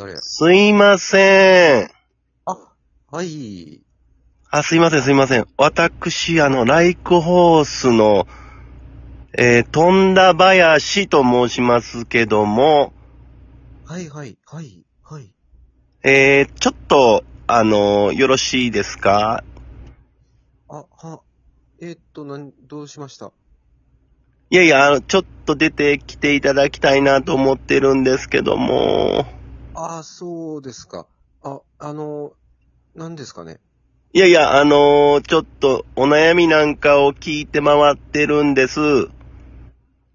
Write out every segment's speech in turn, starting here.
誰や？すいません。あ、はい。あ、すいません、すいません。私、あの、ライクホースの、えー、富田林と申しますけども、はいはい、はい、はい。えー、ちょっと、あの、よろしいですか？あ、は、えーっと、なん、どうしました？いやいや、あの、ちょっと出てきていただきたいなと思ってるんですけども、あ、そうですか。あ、あの、何ですかね。いやいや、あのちょっとお悩みなんかを聞いて回ってるんです。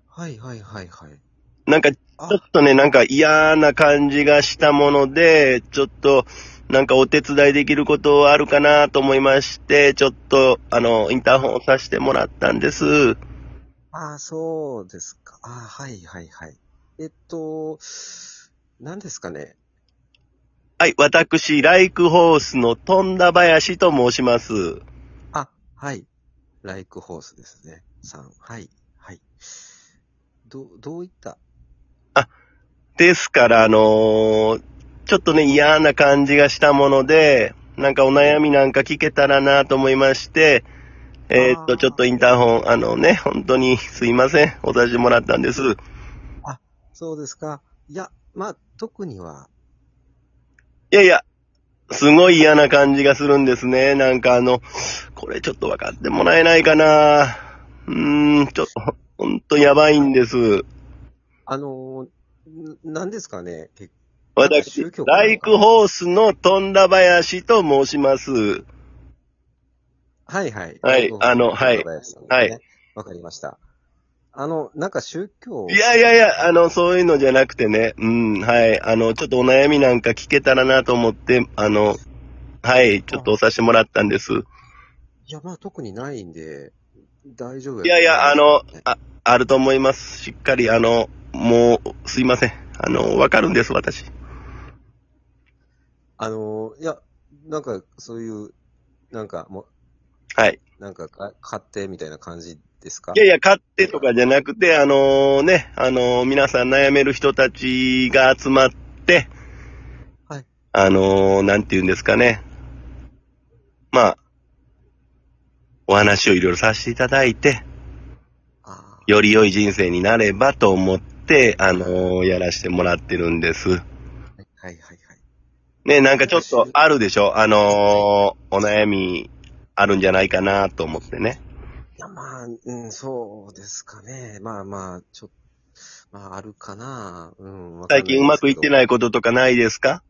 はいはいはいはい。なんか、ちあょっとね、なんか嫌な感じがしたもので、ちょっと、なんかお手伝いできることあるかなと思いまして、ちょっと、あの、インターホンをさせてもらったんです。あ、そうですか。あ、はいはいはい。えっと、何ですかね？はい、私、ライクホースの富田林と申します。あ、はい。ライクホースですね。さん。はい。はい。ど、どういった？ですから、あのーちょっとね、嫌な感じがしたもので、なんかお悩みなんか聞けたらなと思いまして、えーっと、ちょっとインターホン、あのね、本当にすいません。お出してもらったんです。そうですか。いや、まあ、特には、いやいや、すごい嫌な感じがするんですね。なんかあの、これちょっと分かってもらえないかな。うーん、ちょっと、ほんとやばいんです。あのー、ん何ですかね？け私ライクホースの富田林と申します。はいはい。はいあのはいはいわ、かりました。あの、なんか宗教。いやいやいや、あの、そういうのじゃなくてね、うん、はい、あの、ちょっとお悩みなんか聞けたらなと思って、あの、はい、ちょっと押させてもらったんです。いや、まあ特にないんで、大丈夫いやいや、あのね、あ、あると思います。しっかり、あの、もう、すいません。あの、わかるんです、私。あのー、いや、なんか、そういう、なんか、もはい。う、なんかか、買ってみたいな感じですか？いやいや、勝手とかじゃなくて、あのね、あの皆さん悩める人たちが集まって、はい。あのなんて言うんですかね。まあ、お話をいろいろさせていただいて、あより良い人生になればと思って、あのやらせてもらってるんです。ーはいはいはいはい。ね、なんかちょっとあるでしょ？あのお悩みあるんじゃないかなと思ってね。いや、まあ、うん、そうですかね。まあまあ、ちょっと、まあ、あるかな。うん、ん最近うまくいっていないこととかないですか？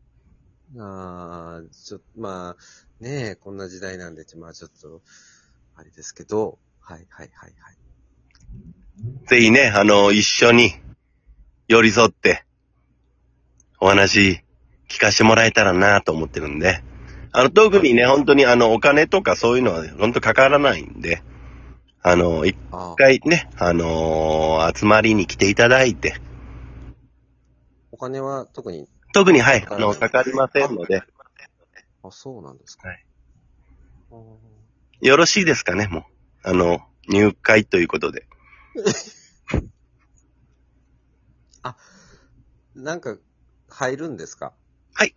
ああ、ちょっと、まあ、ねえ、こんな時代なんで、まあちょっと、あれですけど、はいはいはいはい。ぜひね、あの、一緒に寄り添って、お話聞かせてもらえたらなと思ってるんで、あの、特にね、本当にあの、お金とかそういうのは本当かからないんで、あの、一ああ、回ね、あのー集まりに来ていただいて、お金は特に、特にはい、あの、かかりませんので、あ、そうなんですか。はい。よろしいですかね、もう。あの、入会ということで。なんか、入るんですか？い。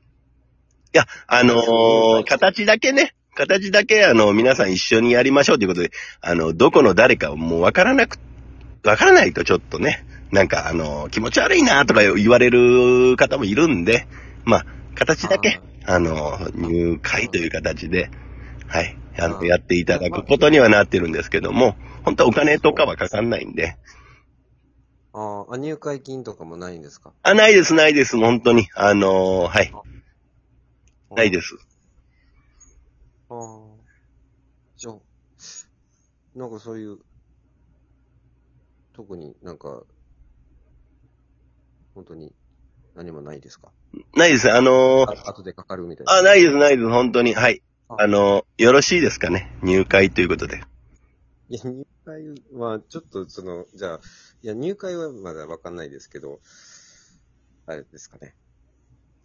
や、あのー形だけね、形だけあの、皆さん一緒にやりましょうということで、あの、どこの誰かもうわからなく、わからないとちょっとね、なんかあのー気持ち悪いなとか言われる方もいるんで、まあ、形だけ、あのー入会という形で、はい、あの、やっていただくことにはなってるんですけども、本当はお金とかはかかんないんで、あー。あ、入会金とかもないんですか？あ、ないです、ないです、本当に。あのーはい、ないです。ああ。じゃあ、なんかそういう、特になんか、本当に何もないですか？ないです、あのーあ後でかかるみたいな。あ、ないです、ないです、本当に。はい。ああの、よろしいですかね？入会ということで。いや、入会は、ちょっとその、じゃあ、いや、入会はまだわかんないですけど、あれですかね。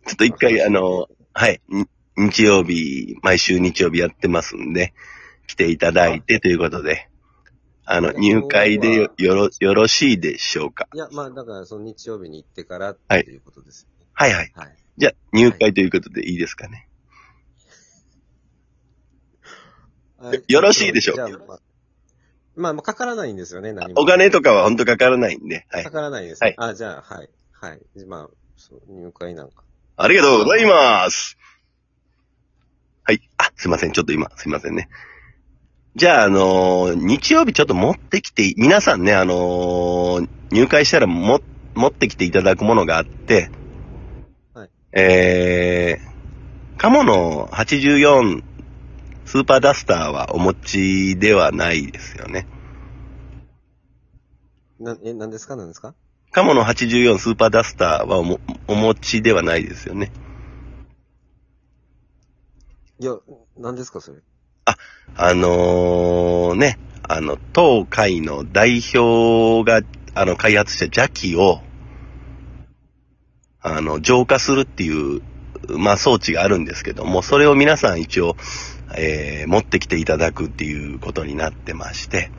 ちょっと一回、あの、はい。に日曜日、毎週日曜日やってますんで、来ていただいてということで、あの、入会でよよろ、よろしいでしょうか？いや、まあ、だから、その日曜日に行ってからってはいいうことですよね。はいはい。はい。じゃあ、入会ということでいいですかね？よろしいでしょうか？じゃあまあ、まあ、まあ、かからないんですよね、何も。お金とかは本当かからないんで。はいか。からないです。はいあ、じゃあ、はい。はい。まあ、そう入会なんか。ありがとうございます。はい。あ、すいません。ちょっと今、すいませんね。じゃあ、あのー日曜日ちょっと持ってきて、皆さんね、あのー入会したらも、持ってきていただくものがあって、はい。えー、カモの84スーパーダスターはお持ちではないですよね。な、え、何ですか？何ですか？カモの84スーパーダスターはおもお持ちではないですよね。いや、何ですかそれ？ああのーね、あの、当会の代表が、あの、開発した邪気を、あの、浄化するっていう、まあ、装置があるんですけども、それを皆さん一応、えー、持ってきていただくっていうことになってまして、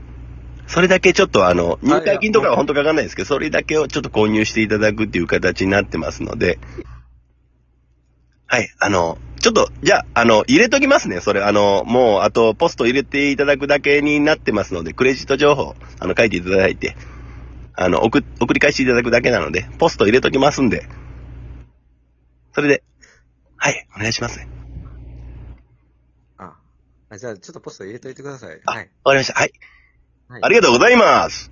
それだけちょっとあの、入会金とかは本当かかんないですけど、それだけをちょっと購入していただくっていう形になってますので、はい、あの、ちょっと、じゃあ、あの、入れときますね。それ、あの、もう、あと、ポスト入れていただくだけになってますので、クレジット情報、あの、書いていただいて、あの、送、送り返していただくだけなので、ポスト入れときますんで、それで、はい、お願いしますね。あ。あ、じゃあ、ちょっとポスト入れといてください。あはい。わかりました。はい。はい。ありがとうございます。